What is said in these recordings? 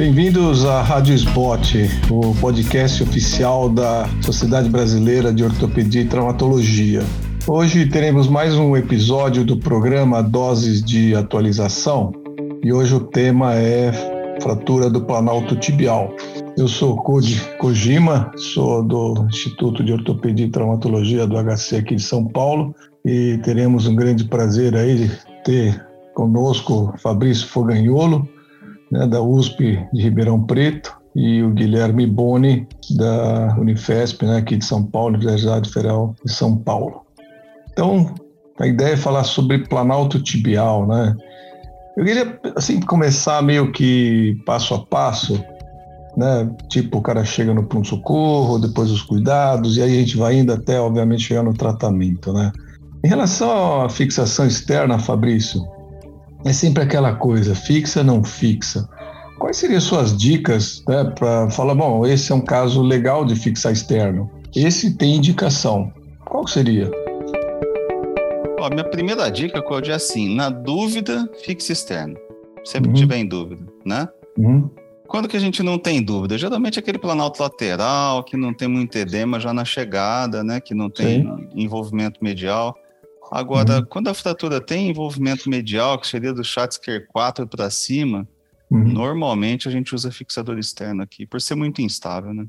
Bem-vindos à Rádio Spot, o podcast oficial da Sociedade Brasileira de Ortopedia e Traumatologia. Hoje teremos mais um episódio do programa Doses de Atualização e hoje o tema é fratura do planalto tibial. Eu sou Koji Kojima, sou do Instituto de Ortopedia e Traumatologia do HC aqui de São Paulo e teremos um grande prazer aí de ter conosco Fabrício Fogagnolo, né, da USP de Ribeirão Preto, e o Guilherme Boni, da Unifesp, né, aqui de São Paulo, Universidade Federal de São Paulo. Então, a ideia é falar sobre planalto tibial, né? Eu queria, assim, começar meio que passo a passo, né? Tipo, o cara chega no pronto-socorro, depois os cuidados, e aí a gente vai indo até, obviamente, chegar no tratamento, né? Em relação à fixação externa, Fabrício, é sempre aquela coisa, fixa, não fixa. Quais seriam suas dicas né, para falar, bom, esse é um caso legal de fixar externo, esse tem indicação. Qual seria? Ó, minha primeira dica, é assim, na dúvida, fixe externo. Sempre uhum. que tiver em dúvida, né? Uhum. Quando que a gente não tem dúvida? Geralmente aquele planalto lateral, que não tem muito edema já na chegada, né? Que não tem Sim. envolvimento medial. Agora, uhum. quando a fratura tem envolvimento medial, que seria do Schatzker 4 para cima, uhum. normalmente a gente usa fixador externo aqui, por ser muito instável, né?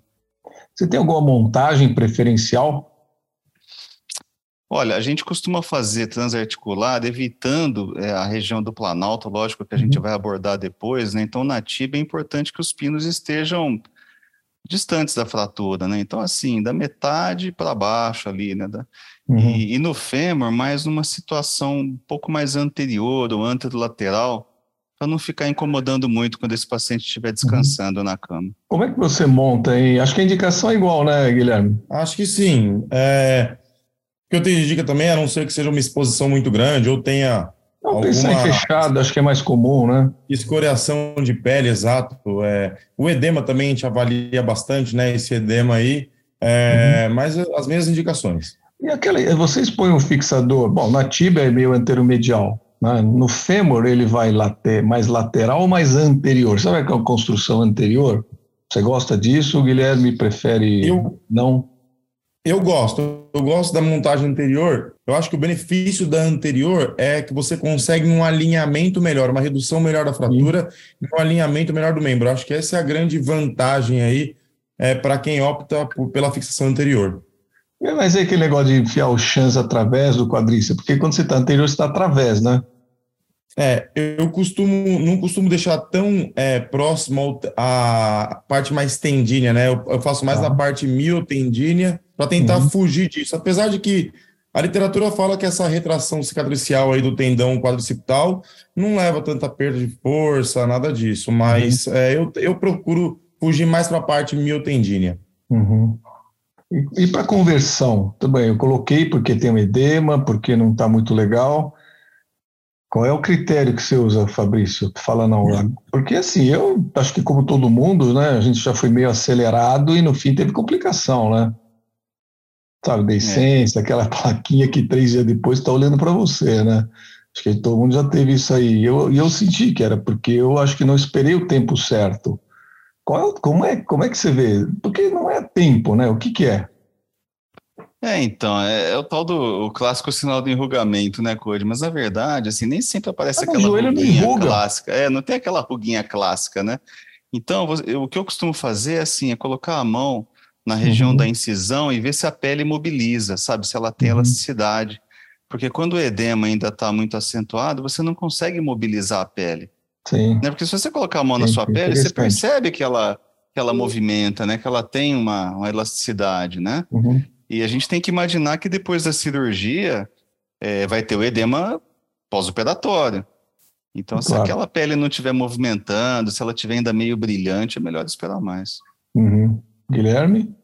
Você tem alguma montagem preferencial? Olha, a gente costuma fazer transarticular evitando é, a região do planalto, lógico que a gente uhum. vai abordar depois, né? Então, na TIB é importante que os pinos estejam distantes da fratura, né? Então, assim, da metade para baixo ali, né? Da, uhum. e, e, no fêmur, mais numa situação um pouco mais anterior ou anterolateral, para não ficar incomodando muito quando esse paciente estiver uhum. descansando uhum. na cama. Como é que você monta aí? Acho que a indicação é igual, né, Guilherme? Acho que sim. É... O que eu tenho de dica também, a não ser que seja uma exposição muito grande ou tenha alguma... pensar em fechado, acho que é mais comum, né? Escoriação de pele, exato. É, o edema também a gente avalia bastante, né? Esse edema aí, é, uhum. mas as mesmas indicações. E aquela, vocês põem um fixador, bom, na tíbia é meio anteromedial, né? no fêmur ele vai later, mais lateral ou mais anterior? Sabe aquela construção anterior? Você gosta disso? O Guilherme prefere eu, não? Eu gosto. Eu gosto da montagem anterior. Eu acho que o benefício da anterior é que você consegue um alinhamento melhor, uma redução melhor da fratura e um alinhamento melhor do membro. Eu acho que essa é a grande vantagem aí é, para quem opta por, pela fixação anterior. É, mas é aquele negócio de enfiar o chance através do quadríceps, porque quando você está anterior, você está através, né? É, eu costumo, não costumo deixar tão é, próximo à parte mais tendínea, né? Eu, eu faço mais ah. na parte miotendínea para tentar uhum. fugir disso. Apesar de que a literatura fala que essa retração cicatricial aí do tendão quadricipital não leva tanta perda de força, nada disso, mas uhum. é, eu, eu procuro fugir mais para a parte miotendínea. Uhum. E, e para conversão? Também, eu coloquei porque tem um edema, porque não está muito legal. Qual é o critério que você usa, Fabrício? Fala não. Porque assim, eu acho que como todo mundo, né, a gente já foi meio acelerado e no fim teve complicação, né? Sabe, decência, é. aquela plaquinha que três dias depois está olhando para você, né? Acho que todo mundo já teve isso aí. E eu, eu senti que era porque eu acho que não esperei o tempo certo. Qual, como, é, como é que você vê? Porque não é tempo, né? O que, que é? É, então, é, é, o tal do o clássico sinal do enrugamento, né, Code? Mas na verdade, assim, nem sempre aparece ah, aquela ruguinha clássica. É, não tem aquela ruguinha clássica, né? Então, o que eu costumo fazer, assim, é colocar a mão na região uhum. da incisão e ver se a pele mobiliza, sabe? Se ela tem uhum. elasticidade. Porque quando o edema ainda está muito acentuado, você não consegue mobilizar a pele. Sim. Né? Porque se você colocar a mão Sim, na sua pele, você percebe que ela, que ela movimenta, né? Que ela tem uma, uma elasticidade, né? Uhum. E a gente tem que imaginar que depois da cirurgia é, vai ter o edema pós-operatório. Então, claro. se aquela pele não estiver movimentando, se ela estiver ainda meio brilhante, é melhor esperar mais. Uhum. Guilherme?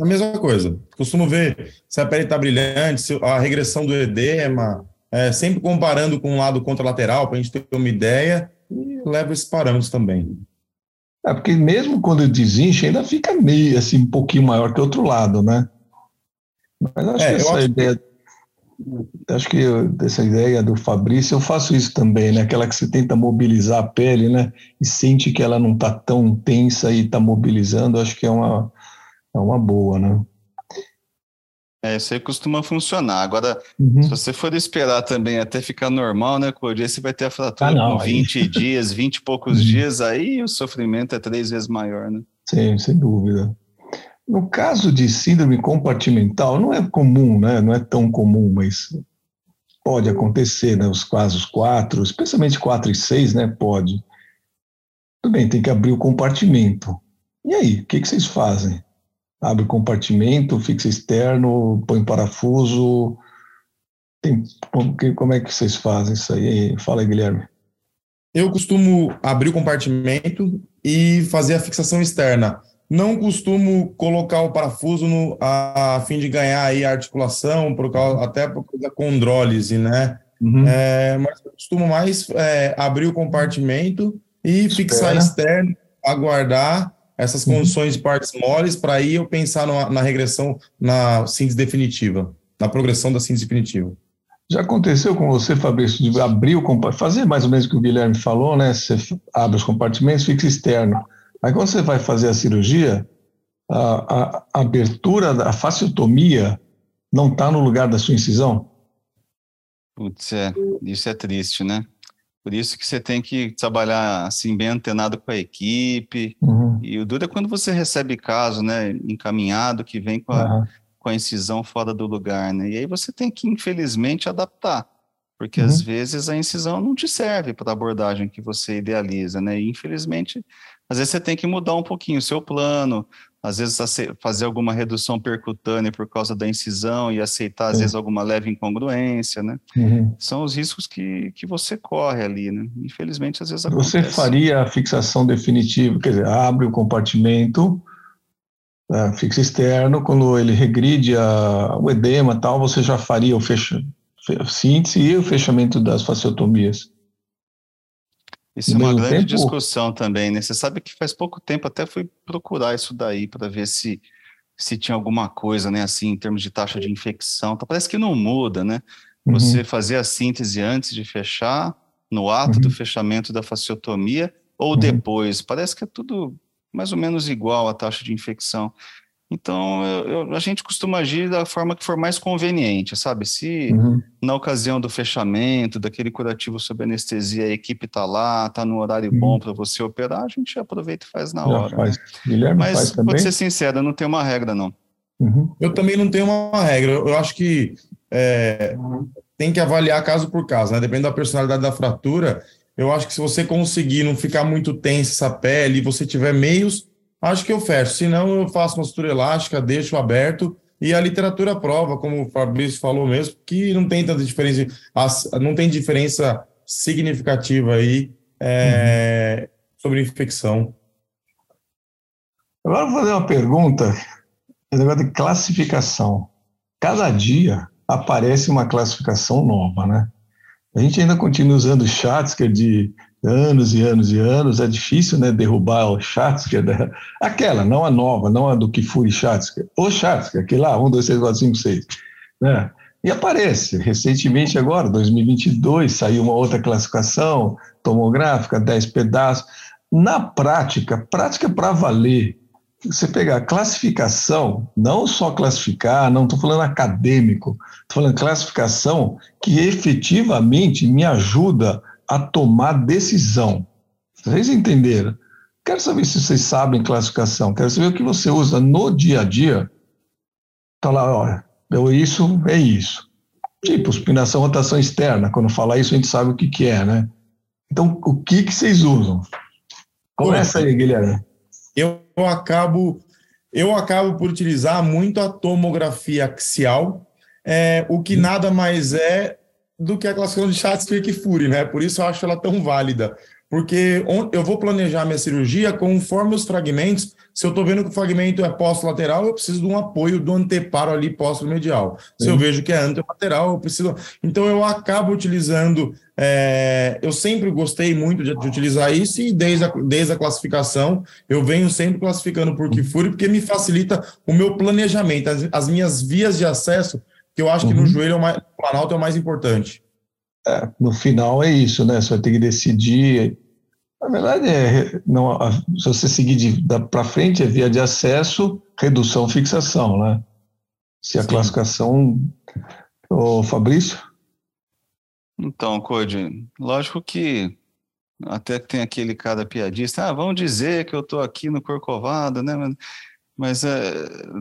A mesma coisa. Costumo ver se a pele está brilhante, se a regressão do edema, é, sempre comparando com um lado contralateral, para a gente ter uma ideia, e levo esses parâmetros também. É, porque mesmo quando desincha, ainda fica meio assim, um pouquinho maior que o outro lado, né? Mas acho é, que essa acho ideia. Que, acho que essa ideia do Fabrício, eu faço isso também, né? Aquela que você tenta mobilizar a pele, né? E sente que ela não está tão tensa e está mobilizando, acho que é uma, é uma boa, né? É, isso aí costuma funcionar. Agora, uhum. se você for esperar também até ficar normal, né, Cody? Aí você vai ter a fratura ah, não, com 20 aí... dias, 20 e poucos uhum. dias, aí o sofrimento é três vezes maior, né? Sim, sem dúvida. No caso de síndrome compartimental, não é comum, né? Não é tão comum, mas pode acontecer, né? Os casos 4, especialmente 4 e 6, né? Pode. Tudo bem, tem que abrir o compartimento. E aí, o que, que vocês fazem? abre o compartimento, fixa externo, põe parafuso. Tem, como é que vocês fazem isso aí? Fala aí, Guilherme. Eu costumo abrir o compartimento e fazer a fixação externa. Não costumo colocar o parafuso no, a, a fim de ganhar aí a articulação, por causa, até por causa da condrólise, né? Uhum. É, mas eu costumo mais é, abrir o compartimento e fixar externo, aguardar essas uhum. condições de partes moles para aí eu pensar na, na, regressão, na síntese definitiva, na progressão da síntese definitiva. Já aconteceu com você, Fabrício, de abrir o compartimento, fazer mais ou menos o que o Guilherme falou, né? Você abre os compartimentos, fixa externo. Aí quando você vai fazer a cirurgia, a, a, a abertura, a fasciotomia não está no lugar da sua incisão? Putz, é, isso é triste, né? Por isso que você tem que trabalhar assim bem antenado com a equipe. Uhum. E o duro é quando você recebe caso, né, encaminhado que vem com a, uhum. com a incisão fora do lugar, né? E aí você tem que infelizmente adaptar, porque uhum. às vezes a incisão não te serve para a abordagem que você idealiza, né? E infelizmente, às vezes você tem que mudar um pouquinho o seu plano, às vezes fazer alguma redução percutânea por causa da incisão e aceitar, às vezes, alguma leve incongruência, né? Uhum. São os riscos que, que você corre ali, né? Infelizmente, às vezes acontece. Você faria a fixação definitiva, quer dizer, abre o compartimento, né, fixa externo, quando ele regride a, o edema tal, você já faria o fecha, síntese e o fechamento das fasciotomias. Isso é uma grande tempo... discussão também, né? Você sabe que faz pouco tempo até fui procurar isso daí para ver se se tinha alguma coisa, né, assim, em termos de taxa de infecção. Então, parece que não muda, né? Uhum. Você fazer a síntese antes de fechar, no ato uhum. do fechamento da fasciotomia ou uhum. depois. Parece que é tudo mais ou menos igual a taxa de infecção. Então, eu, eu, a gente costuma agir da forma que for mais conveniente, sabe? Se uhum. na ocasião do fechamento, daquele curativo sob anestesia, a equipe está lá, está no horário uhum. bom para você operar, a gente aproveita e faz na hora. Faz. Guilherme Mas, faz também? pode ser sincero, não tem uma regra, não. Uhum. Eu também não tenho uma regra. Eu acho que é, tem que avaliar caso por caso, né? Depende da personalidade da fratura. Eu acho que se você conseguir não ficar muito tensa essa pele, e você tiver meios acho que eu fecho. Se não, eu faço uma sutura elástica, deixo aberto. E a literatura prova, como o Fabrício falou mesmo, que não tem tanta diferença, não tem diferença significativa aí é, uhum. sobre infecção. Agora vou fazer uma pergunta, negócio de classificação. Cada dia aparece uma classificação nova, né? A gente ainda continua usando Schatzker de anos e anos e anos, é difícil né, derrubar o Schatzker, né? aquela, não a nova, não a do Kifuri Schatzker, o Schatzker, aquele lá, 1, 2, 3, 4, 5, 6. Né? E aparece, recentemente agora, 2022, saiu uma outra classificação tomográfica, 10 pedaços. Na prática, prática para valer, você pegar classificação, não só classificar, não estou falando acadêmico, estou falando classificação que efetivamente me ajuda a tomar decisão. Vocês entenderam? Quero saber se vocês sabem classificação, quero saber o que você usa no dia a dia. Está lá, olha, eu isso, é isso. Tipo, supinação, rotação externa. Quando fala isso, a gente sabe o que, que é, né? Então, o que, que vocês usam? Começa aí, Guilherme. Eu acabo, eu acabo por utilizar muito a tomografia axial, é, o que nada mais é do que a classificação de Schatzker e Fury, né? Por isso eu acho ela tão válida. Porque eu vou planejar minha cirurgia conforme os fragmentos. Se eu estou vendo que o fragmento é posto-lateral, eu preciso de um apoio do anteparo ali posto-medial. Se eu vejo que é antelateral, eu preciso. Então eu acabo utilizando. É... Eu sempre gostei muito de, de, utilizar isso e desde a, desde a classificação eu venho sempre classificando por Kifuri porque me facilita o meu planejamento, as, as minhas vias de acesso que eu acho que no uhum. joelho é o, mais, o planalto é o mais importante. É, no final é isso, né? Você vai ter que decidir. Na verdade, é, não, se você seguir para frente, é via de acesso, redução, fixação, né? Se a Sim. classificação. Ô, Fabrício? Então, Code, lógico que até que tem aquele cara piadista, ah, vão dizer que eu estou aqui no Corcovado, né? Mas é,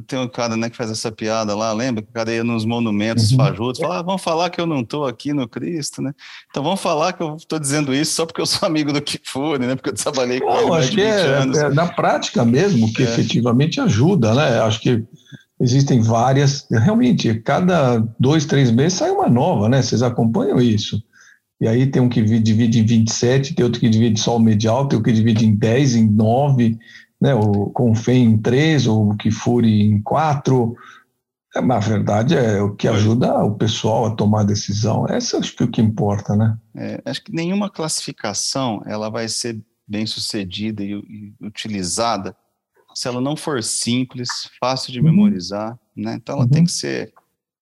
tem um cara né, que faz essa piada lá, lembra? Que o cara ia nos monumentos uhum. fajutos, fala, ah, vamos falar que eu não estou aqui no Cristo, né? Então vamos falar que eu estou dizendo isso só porque eu sou amigo do Kifune, né? Porque eu trabalhei com não, ele acho que é, é, na prática mesmo que é. efetivamente ajuda, né? Acho que existem várias, realmente, cada dois, três meses sai uma nova, né? Vocês acompanham isso. E aí tem um que divide em 27, tem outro que divide só o medial, tem outro que divide em 10, em 9, né, o Confem em três, ou o Kifuri em quatro. É, na verdade, é o que ajuda o pessoal a tomar a decisão. Essa acho que é o que importa, né? É, acho que nenhuma classificação ela vai ser bem sucedida e, e utilizada se ela não for simples, fácil de uhum. memorizar, né? Então ela uhum. tem que ser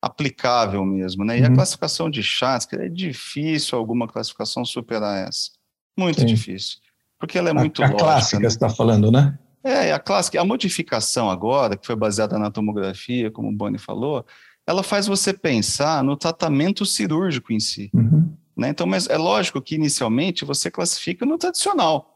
aplicável mesmo, né? E uhum. a classificação de chats, é difícil alguma classificação superar essa. Muito Sim. difícil. Porque ela é muito a, a lógica. clássica, né? você está falando, né? É, a clássica, a modificação agora, que foi baseada na tomografia, como o Boni falou, ela faz você pensar no tratamento cirúrgico em si. Uhum. Né? Então, mas é lógico que inicialmente você classifica no tradicional.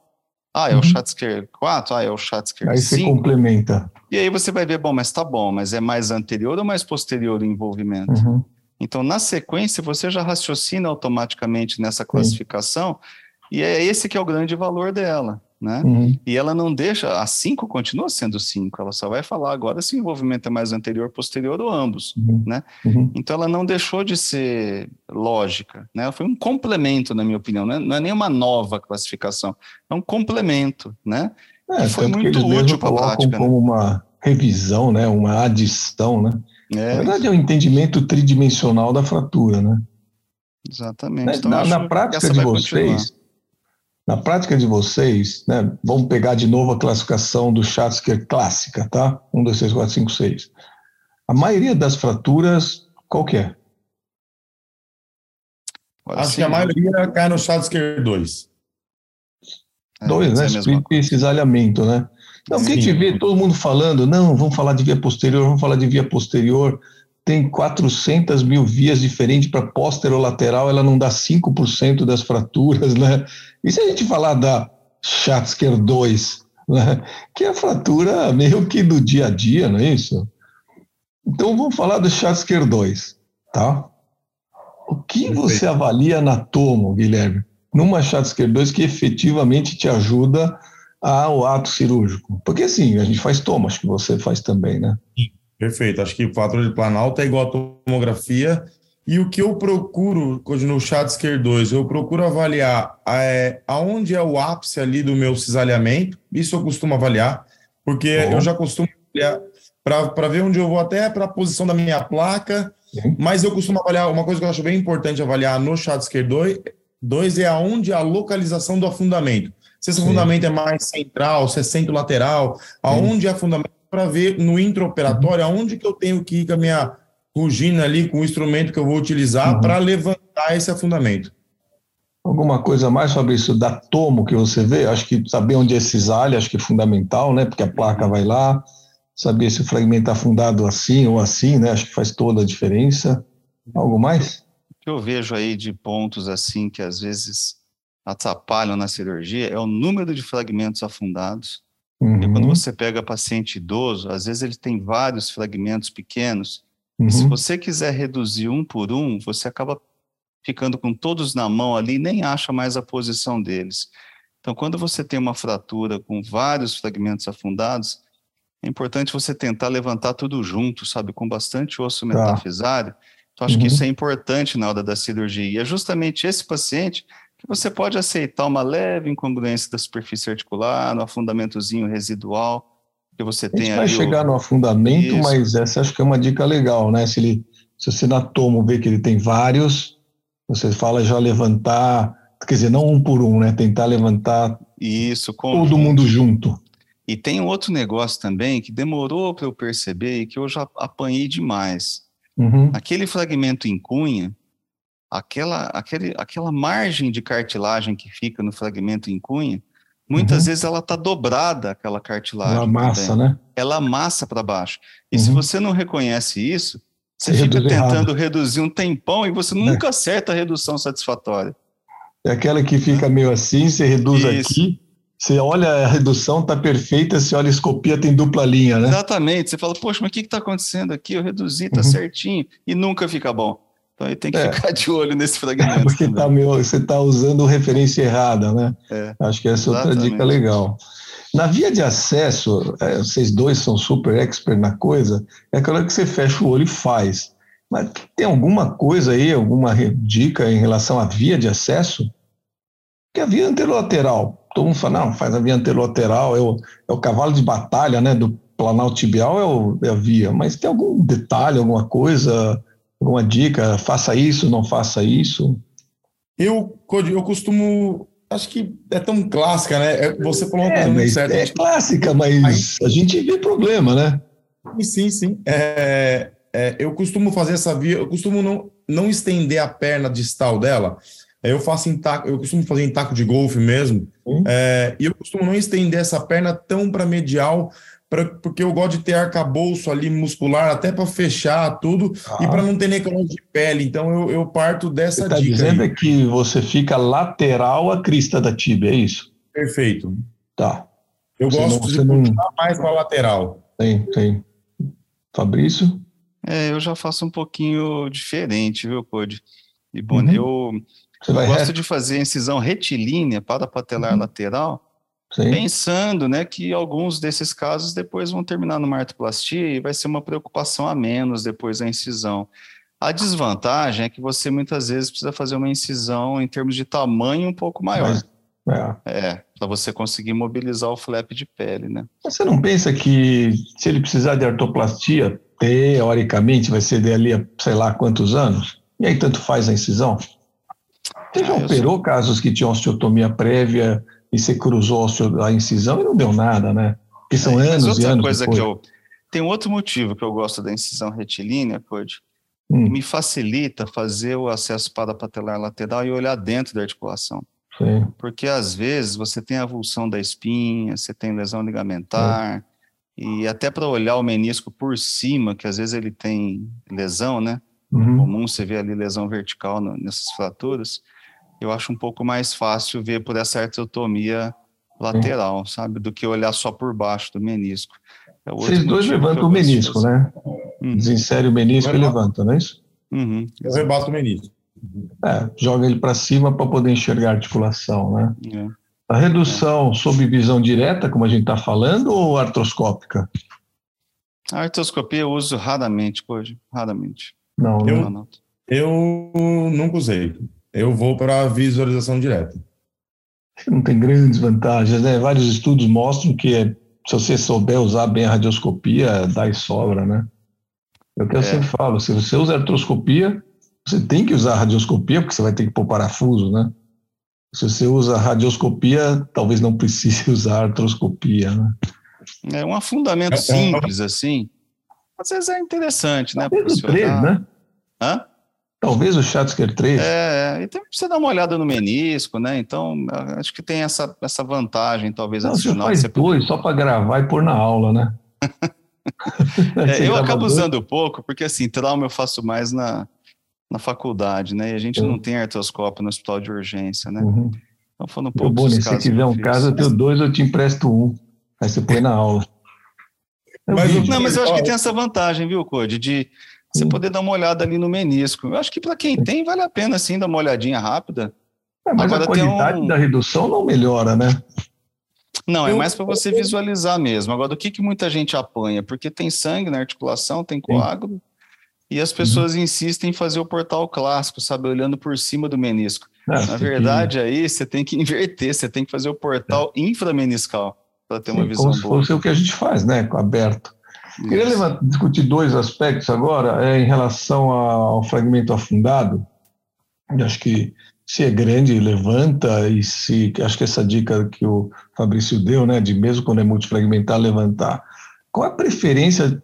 Ah, é uhum. o Schatzker 4, ah, é o Schatzker 5. Aí você complementa. E aí você vai ver, bom, mas tá bom, mas é mais anterior ou mais posterior o envolvimento? Uhum. Então, na sequência, você já raciocina automaticamente nessa classificação, Sim. e é esse que é o grande valor dela né? Uhum. E ela não deixa, a 5 continua sendo 5, ela só vai falar agora se o envolvimento é mais anterior, posterior ou ambos, uhum. né? Uhum. Então ela não deixou de ser lógica, né? Ela foi um complemento, na minha opinião, não é, não é nem uma nova classificação, é um complemento, né? É, foi muito útil para a prática. Né? Como né? uma revisão, né? Uma adição, né? É. Na verdade é o um entendimento tridimensional da fratura, né? Exatamente. Então, na, na prática de vocês, continuar na prática de vocês, né, vamos pegar de novo a classificação do Schatzker clássica, tá? 1, 2, 3, 4, 5, 6. A maioria das fraturas, qual que é? Acho sim, que a maioria cai no Schatzker 2. 2, é, né? Split e cisalhamento, né? Então, sim. a gente vê todo mundo falando, não, vamos falar de via posterior, vamos falar de via posterior tem 400 mil vias diferentes para posterolateral, ela não dá 5% das fraturas, né? E se a gente falar da Schatzker 2, né? que é a fratura meio que do dia a dia, não é isso? Então vamos falar do Schatzker 2, tá? O que você avalia na tomo, Guilherme, numa Schatzker 2 que efetivamente te ajuda ao ato cirúrgico? Porque assim, a gente faz tomo, acho que você faz também, né? Sim. Perfeito. Acho que o fator de planalto é igual a tomografia. E o que eu procuro no Schatzker 2, eu procuro avaliar é, aonde é o ápice ali do meu cisalhamento. Isso eu costumo avaliar, porque eu já costumo avaliar para ver onde eu vou até para a posição da minha placa. Mas eu costumo avaliar, uma coisa que eu acho bem importante avaliar no Schatzker 2, 2 é aonde é a localização do afundamento. Se esse Sim. fundamento é mais central, se é centro-lateral, aonde é fundamento para ver no intraoperatório uhum. aonde que eu tenho que ir com a minha rugina ali, com o instrumento que eu vou utilizar uhum. para levantar esse afundamento. Alguma coisa mais, Fabrício, da tomo que você vê? Acho que saber onde é cisalha, acho que é fundamental, né? Porque a placa vai lá, saber se o fragmento está afundado assim ou assim, né? Acho que faz toda a diferença. Algo mais? O que eu vejo aí de pontos assim que às vezes atrapalham na cirurgia é o número de fragmentos afundados Uhum. Quando você pega paciente idoso, às vezes ele tem vários fragmentos pequenos. Uhum. Se você quiser reduzir um por um, você acaba ficando com todos na mão ali e nem acha mais a posição deles. Então, quando você tem uma fratura com vários fragmentos afundados, é importante você tentar levantar tudo junto, sabe, com bastante osso tá. metafisário. Então, acho uhum. que isso é importante na hora da cirurgia. E é justamente esse paciente que você pode aceitar uma leve incongruência da superfície articular, no afundamentozinho residual que você tem A gente vai chegar o... no afundamento, Isso. mas essa acho que é uma dica legal, né? Se, ele, se você na tomo vê que ele tem vários, você fala já levantar, quer dizer, não um por um, né? Tentar levantar Isso, todo mundo junto. E tem outro negócio também que demorou para eu perceber e que eu já apanhei demais. Uhum. Aquele fragmento em cunha, aquela, aquele, aquela margem de cartilagem que fica no fragmento em cunha, muitas uhum. vezes ela está dobrada, aquela cartilagem. Ela amassa, né? Ela amassa para baixo. E uhum. se você não reconhece isso, você, fica tentando errado. reduzir um tempão e você nunca é. acerta a redução satisfatória. É aquela que fica meio assim, você reduz isso. aqui, você olha a redução, está perfeita, você olha a escopia, tem dupla linha, né? Exatamente. Você fala, poxa, mas o que está acontecendo aqui? Eu reduzi, está uhum. certinho, e nunca fica bom. Então aí tem que é. ficar de olho nesse fragmento. Porque tá meio, você está usando referência errada, né? É. Acho que essa é outra dica legal. Na via de acesso, é, vocês dois são super expert na coisa, é aquela que você fecha o olho e faz. Mas tem alguma coisa aí, alguma dica em relação à via de acesso? Que a via anterolateral, todo mundo fala, não, faz a via anterolateral, é o, é o cavalo de batalha, né, do planal tibial é, o, é a via, mas tem algum detalhe, alguma coisa, alguma dica, faça isso, não faça isso? Eu, eu costumo, acho que é tão clássica, né, é, você falou uma é, coisa muito certa. É clássica, mas a gente vê problema, né? Sim, sim, é, é, eu costumo fazer essa via, eu costumo não, não estender a perna distal dela, eu faço em taco, eu costumo fazer em taco de golfe mesmo, uhum. é, e eu costumo não estender essa perna tão para medial, pra, porque eu gosto de ter arcabouço ali muscular, até para fechar tudo ah. e para não ter necrose de pele. Então eu, eu parto dessa você tá dica. dizendo aí. é que você fica lateral à crista da tibia, é isso? Perfeito. Tá. Eu você gosto não, de não... mais para lateral. Tem, tem. Fabrício? É, eu já faço um pouquinho diferente, viu, Code? E bom, uhum. eu eu gosto reto? de fazer incisão retilínea para a patelar uhum. lateral, Sim. pensando né, que alguns desses casos depois vão terminar numa artroplastia e vai ser uma preocupação a menos depois da incisão. A desvantagem é que você muitas vezes precisa fazer uma incisão em termos de tamanho um pouco maior. Mas, é, é para você conseguir mobilizar o flap de pele, né? Você não pensa que se ele precisar de artoplastia, teoricamente vai ser dali a sei lá quantos anos? E aí tanto faz a incisão? Você já ah, operou sou... casos que tinham osteotomia prévia e você cruzou a incisão e não deu nada, né? Porque são é, anos e anos coisa depois. que eu tem outro motivo que eu gosto da incisão retilínea, Code. Hum. Me facilita fazer o acesso para a patelar lateral e olhar dentro da articulação. Sim. Porque às vezes você tem avulsão da espinha, você tem lesão ligamentar, e até para olhar o menisco por cima, que às vezes ele tem lesão, né? Uhum. comum você ver ali lesão vertical no, nessas fraturas eu acho um pouco mais fácil ver por essa artriotomia lateral, sabe, do que olhar só por baixo do menisco. É Vocês dois levantam o menisco, né? Uhum. Desinsere o menisco e levanta, não é isso? Uhum. Eu rebato o menisco. É, joga ele para cima para poder enxergar a articulação, né? É. A redução é. sob visão direta, como a gente está falando, ou artroscópica? A artroscopia eu uso raramente hoje, raramente. Não, eu, não. eu nunca usei eu vou para a visualização direta. Não tem grandes vantagens, né? Vários estudos mostram que é, se você souber usar bem a radioscopia, dá e sobra, né? É o que eu é. sempre falo, se você usa artroscopia, você tem que usar a radioscopia, porque você vai ter que pôr parafuso, né? Se você usa radioscopia, talvez não precise usar artroscopia, né? É um afundamento é, é simples, assim. Às vezes é interessante, né? Talvez o 3, né? Hã? Talvez o Schatzker 3. É, e também precisa dar uma olhada no menisco, né? Então, acho que tem essa, essa vantagem, talvez, Não, adicional. Você faz dois só para gravar e pôr na aula, né? é, eu acabo dois? usando pouco, porque assim, trauma eu faço mais na, na faculdade, né? E a gente é. não tem artroscópio no hospital de urgência, né? Uhum. Então, falando um pouco. Bom, se quiser um caso, eu tenho dois, eu te empresto um. Aí você põe na aula. É mas, não, mas eu acho que tem essa vantagem, viu, Code, de você poder dar uma olhada ali no menisco. Eu acho que para quem tem, vale a pena sim dar uma olhadinha rápida. É, mas Agora, a qualidade um... da redução não melhora, né? Não, é mais para você visualizar mesmo. Agora, o que, que muita gente apanha? Porque tem sangue na articulação, tem coágulo, sim. e as pessoas uhum. insistem em fazer o portal clássico, sabe, olhando por cima do menisco. É, na verdade, que... aí você tem que inverter, você tem que fazer o portal é. inframeniscal para ter uma visão como boa. Como se fosse o que a gente faz, né, aberto. Queria levar, discutir dois aspectos agora, é, em relação ao fragmento afundado. Eu acho que se é grande, levanta, e se. Acho que essa dica que o Fabrício deu, né, de mesmo quando é multifragmentar, levantar. Qual a preferência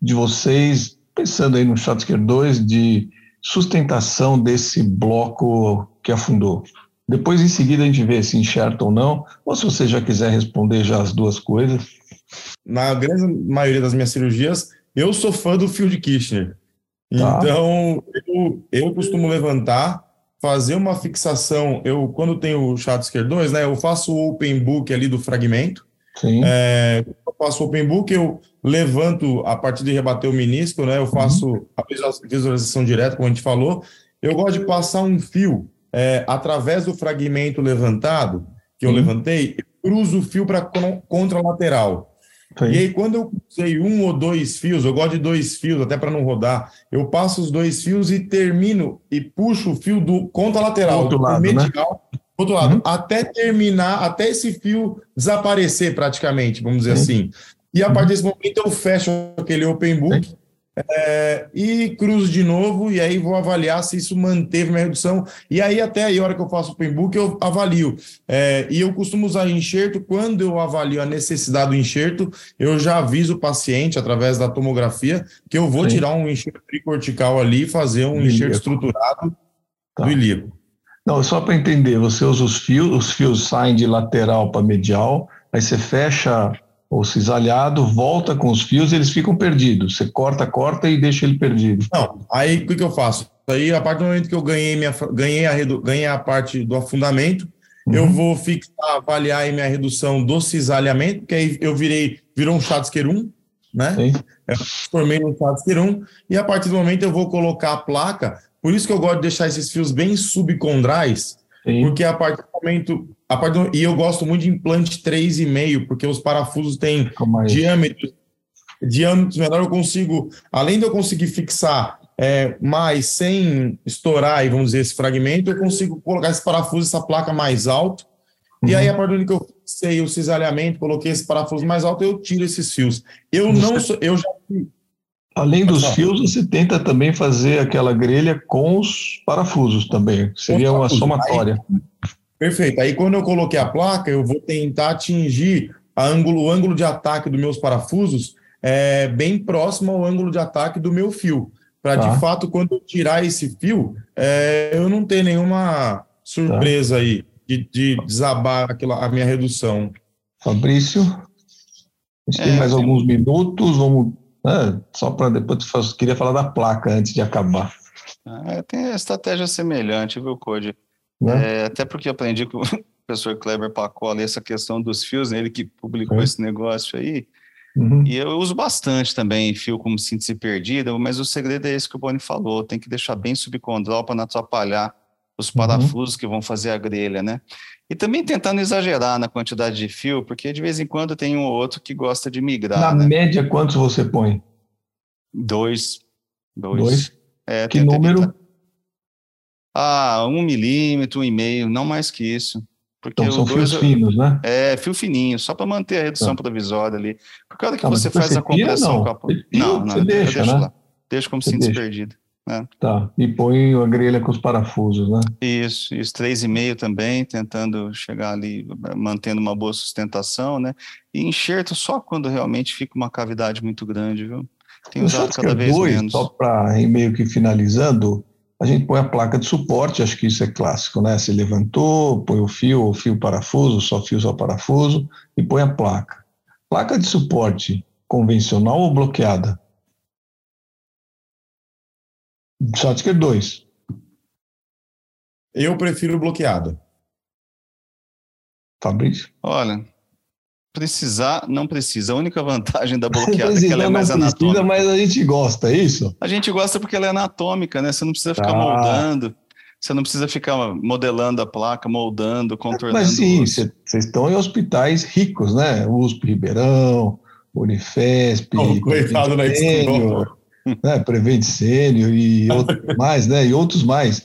de vocês pensando aí no Schatzker 2 de sustentação desse bloco que afundou. Depois, em seguida, a gente vê se enxerta ou não, ou se você já quiser responder já as duas coisas. Na grande maioria das minhas cirurgias, eu sou fã do fio de Kirchner. Tá. Então, eu, eu costumo levantar, fazer uma fixação. Eu, quando tenho o Schatzker 2, né, eu faço o open book ali do fragmento. Sim. É, eu faço o open book, eu levanto a partir de rebater o menisco, né? Eu faço uhum. a visualização direta, como a gente falou. Eu gosto de passar um fio é, através do fragmento levantado, que eu levantei, eu cruzo o fio para contralateral. Sim. E aí, quando eu usei um ou dois fios, eu gosto de dois fios, até para não rodar, eu passo os dois fios e termino e puxo o fio do contralateral, outro lado, medial, né? outro lado, uhum. até terminar, até esse fio desaparecer praticamente, vamos dizer Sim. assim. E a partir desse momento eu fecho aquele open book é, e cruzo de novo, e aí vou avaliar se isso manteve minha redução. E aí, até aí, a hora que eu faço o open book, eu avalio. É, e eu costumo usar enxerto. Quando eu avalio a necessidade do enxerto, eu já aviso o paciente, através da tomografia, que eu vou Sim. tirar um enxerto tricortical ali e fazer um enxerto estruturado tá. do ilíaco. Não, só para entender, você usa os fios, os fios saem de lateral para medial, aí você fecha o cisalhado, volta com os fios, eles ficam perdidos. Você corta, corta e deixa ele perdido. Não, aí o que, que eu faço? Aí, a partir do momento que eu ganhei, minha, ganhei, a, ganhei a parte do afundamento, uhum. eu vou fixar, avaliar aí minha redução do cisalhamento, que aí eu virei, virou um Schatzker 1, né? Sim. Eu formei um Schatzker 1, e a partir do momento eu vou colocar a placa, por isso que eu gosto de deixar esses fios bem subcondrais, Sim. porque a partir do momento a parte do, e eu gosto muito de implante 3,5, porque os parafusos têm diâmetros, diâmetros menor, eu consigo, além de eu conseguir fixar é, mais sem estourar, e vamos dizer, esse fragmento, eu consigo colocar esse parafuso, essa placa mais alto, uhum. e aí a partir do que eu fixei o cisalhamento, coloquei esse parafuso mais alto, eu tiro esses fios. Eu não sou, eu já Além dos fios, você tenta também fazer aquela grelha com os parafusos também. Seria uma somatória. Aí, Perfeito. Aí quando eu coloquei a placa, eu vou tentar atingir ângulo, o ângulo de ataque dos meus parafusos é, bem próximo ao ângulo de ataque do meu fio. Para tá. de fato, quando eu tirar esse fio, é, eu não ter nenhuma surpresa tá. aí de, de desabar aquela, a minha redução. Fabrício, a gente é, tem mais tem alguns minutos, vamos. É, só para depois, queria falar da placa antes de acabar. Ah, tem estratégia semelhante, viu, Code? Né? É, até porque aprendi com o professor Kleber Pacola essa questão dos fios, né? ele que publicou é. esse negócio aí. Uhum. E eu uso bastante também fio como síntese perdida, mas o segredo é esse que o Boni falou: tem que deixar bem subcondral para não atrapalhar os uhum. parafusos uhum. que vão fazer a grelha, né? E também tentando exagerar na quantidade de fio, porque de vez em quando tem um ou outro que gosta de migrar. Na né? média, quantos você põe? Dois. Dois. Dois? É, que número? Evitar. Ah, um milímetro, um e meio, não mais que isso. Porque então são fios finos, né? É, fio fininho, só para manter a redução tá. provisória ali. Porque a hora que tá, você faz a compressão... Não, a... não, não, você deixa, né? lá. Deixa como síntese perdida. Né? Tá, e põe a grelha com os parafusos, né? Isso, e meio também, tentando chegar ali, mantendo uma boa sustentação, né? E enxerto só quando realmente fica uma cavidade muito grande, viu? Tem usado cada vez dois, menos. Só para meio que finalizando, a gente põe a placa de suporte, acho que isso é clássico, né? Se levantou, põe o fio, o fio parafuso, só fio, só parafuso, e põe a placa. Placa de suporte convencional ou bloqueada? Schottker 2. Eu prefiro bloqueada. Fabrício? Olha, Precisar, não precisa. A única vantagem da bloqueada é que ela é mais precisa, anatômica. mas a gente gosta, é isso? A gente gosta porque ela é anatômica, né? Você não precisa ficar ah. moldando, você não precisa ficar modelando a placa, moldando, contornando. Mas sim, vocês estão em hospitais ricos, né? USP Ribeirão, Unifesp, oh, coitado na né? Prevent Sênior e outros mais, né? E outros mais.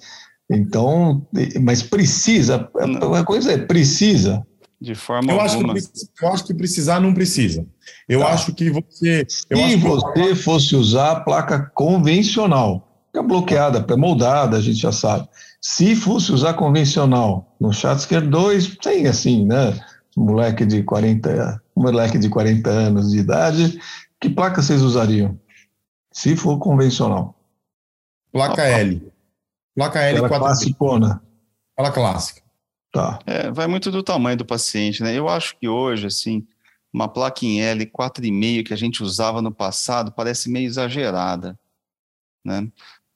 Então, mas precisa, a coisa é precisa. De forma eu alguma. Acho que, eu acho que precisar não precisa. Eu tá. acho que você. Se você eu... fosse usar a placa convencional, que é bloqueada, pré-moldada, a gente já sabe. Se fosse usar convencional no Schatzker 2, tem assim, né? Moleque de 40, moleque de 40 anos de idade, que placa vocês usariam? Se for convencional. Placa L. Placa L Aquela 4 classicona. Clássica. Tá. É, vai muito do tamanho do paciente, né? Eu acho que hoje, assim, uma placa em L 4,5 que a gente usava no passado parece meio exagerada, né?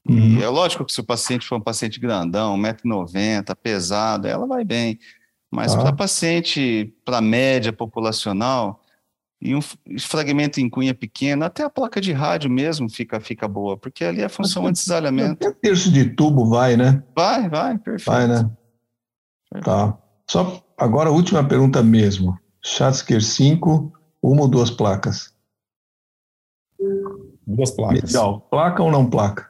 Uhum. é lógico que se o paciente for um paciente grandão, 1,90m, pesado, ela vai bem. Mas tá. para paciente, para média populacional, e um fragmento em cunha pequena, até a placa de rádio mesmo fica, fica boa, porque ali é a função anti-desalhamento. Até terço de tubo vai, né? Vai, vai, perfeito. Vai, né? Tá. Só agora a última pergunta mesmo. Schatzker 5, uma ou duas placas? Duas placas. Medial. Placa ou não placa?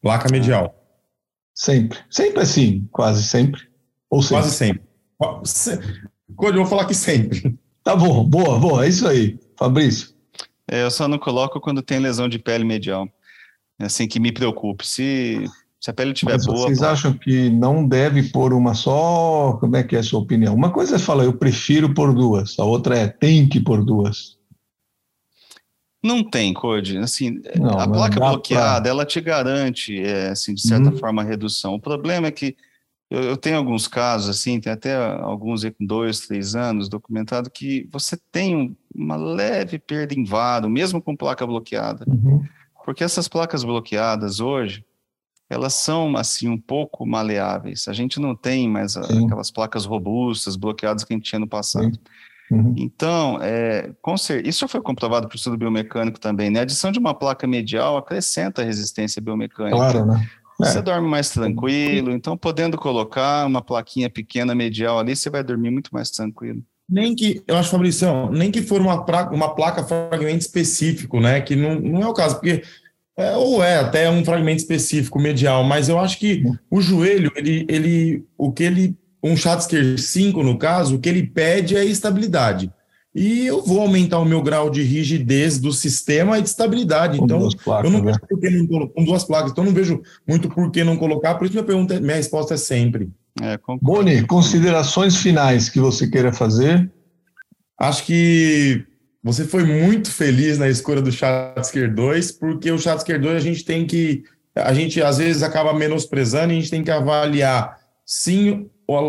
Placa medial. Sempre. Sempre assim, quase sempre. Ou sempre? Quase sempre. Quando eu vou falar que sempre. Tá bom, boa, boa, é isso aí. Fabrício. É, eu só não coloco quando tem lesão de pele medial. É assim que me preocupe. Se, se a pele estiver boa. Vocês pô... acham que não deve pôr uma só? Como é que é a sua opinião? Uma coisa é falar, eu prefiro pôr duas, a outra é tem que pôr duas. Não tem, Code. Assim, não, a placa bloqueada, pra... ela te garante, é, assim, de certa uhum. forma, a redução. O problema é que eu, eu, tenho alguns casos, assim, tem até alguns com dois, três anos documentado, que você tem uma leve perda em vado, mesmo com placa bloqueada. Uhum. Porque essas placas bloqueadas hoje, elas são, assim, um pouco maleáveis. A gente não tem mais aquelas placas robustas, bloqueadas que a gente tinha no passado. Uhum. Então, é, ser, isso já foi comprovado por estudo biomecânico também, né? A adição de uma placa medial acrescenta a resistência biomecânica. Claro, né? Você é. dorme mais tranquilo, então podendo colocar uma plaquinha pequena medial ali, você vai dormir muito mais tranquilo. Nem que, eu acho, Fabrício, nem que for uma, pra, uma placa fragmento específico, né? Que não, não é o caso, porque é, ou é até um fragmento específico medial, mas eu acho que o joelho, ele, ele o que ele, um Schatzker 5 no caso, o que ele pede é estabilidade e eu vou aumentar o meu grau de rigidez do sistema e de estabilidade. Com então, placas, eu não vejo né? por que não colocar com duas placas. Então, eu não vejo muito por que não colocar. Por isso, minha pergunta, minha resposta é sempre. É, Boni, considerações finais que você queira fazer? Acho que você foi muito feliz na escolha do Chatsker 2, porque o Chatsker 2 a gente tem que. A gente às vezes acaba menosprezando e a gente tem que avaliar sim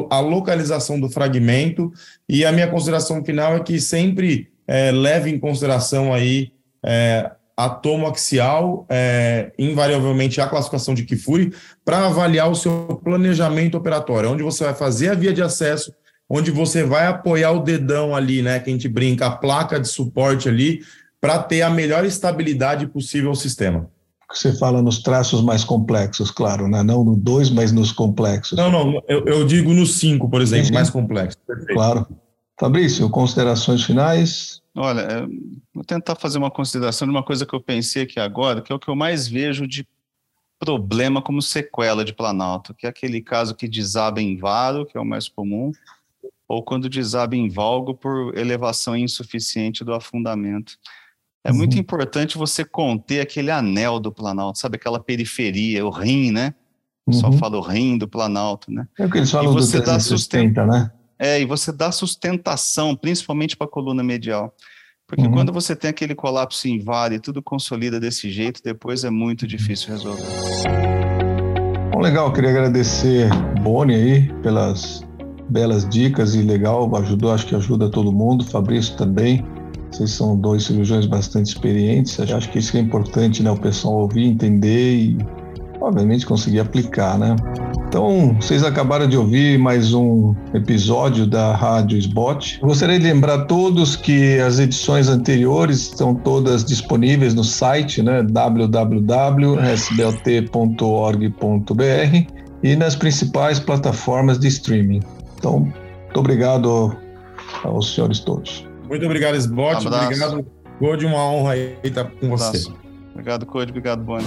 a localização do fragmento e a minha consideração final é que sempre é, leve em consideração aí é, a tomo axial, é, invariavelmente a classificação de Kifuri, para avaliar o seu planejamento operatório, onde você vai fazer a via de acesso, onde você vai apoiar o dedão ali, né, que a gente brinca, a placa de suporte ali, para ter a melhor estabilidade possível ao sistema você fala nos traços mais complexos, claro, né? não no 2, mas nos complexos. Não, não, eu, eu digo no 5, por exemplo, sim, sim. mais complexo. Perfeito. Claro. Fabrício, considerações finais? Olha, é, vou tentar fazer uma consideração de uma coisa que eu pensei aqui agora, que é o que eu mais vejo de problema como sequela de Planalto, que é aquele caso que desaba em varo, que é o mais comum, ou quando desaba em valgo por elevação insuficiente do afundamento. É uhum. muito importante você conter aquele anel do Planalto, sabe? Aquela periferia, o rim, né? O pessoal uhum. fala o rim do Planalto, né? É o que eles falam e você do 360, dá né? É, e você dá sustentação, principalmente para a coluna medial. Porque uhum. quando você tem aquele colapso inválido e tudo consolida desse jeito, depois é muito difícil resolver. Bom, legal, queria agradecer Boni aí pelas belas dicas e legal, ajudou, acho que ajuda todo mundo, Fabrício também. Vocês são dois cirurgiões bastante experientes. Acho que isso é importante, né? O pessoal ouvir, entender e, obviamente, conseguir aplicar, né? Então, vocês acabaram de ouvir mais um episódio da Rádio Spot. Gostaria de lembrar a todos que as edições anteriores estão todas disponíveis no site, né, www.sblt.org.br e nas principais plataformas de streaming. Então, muito obrigado aos senhores todos. Muito obrigado, Sbot. Um obrigado, Code. Uma honra aí estar com você. Obrigado, Code. Obrigado, Boni.